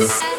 Uh.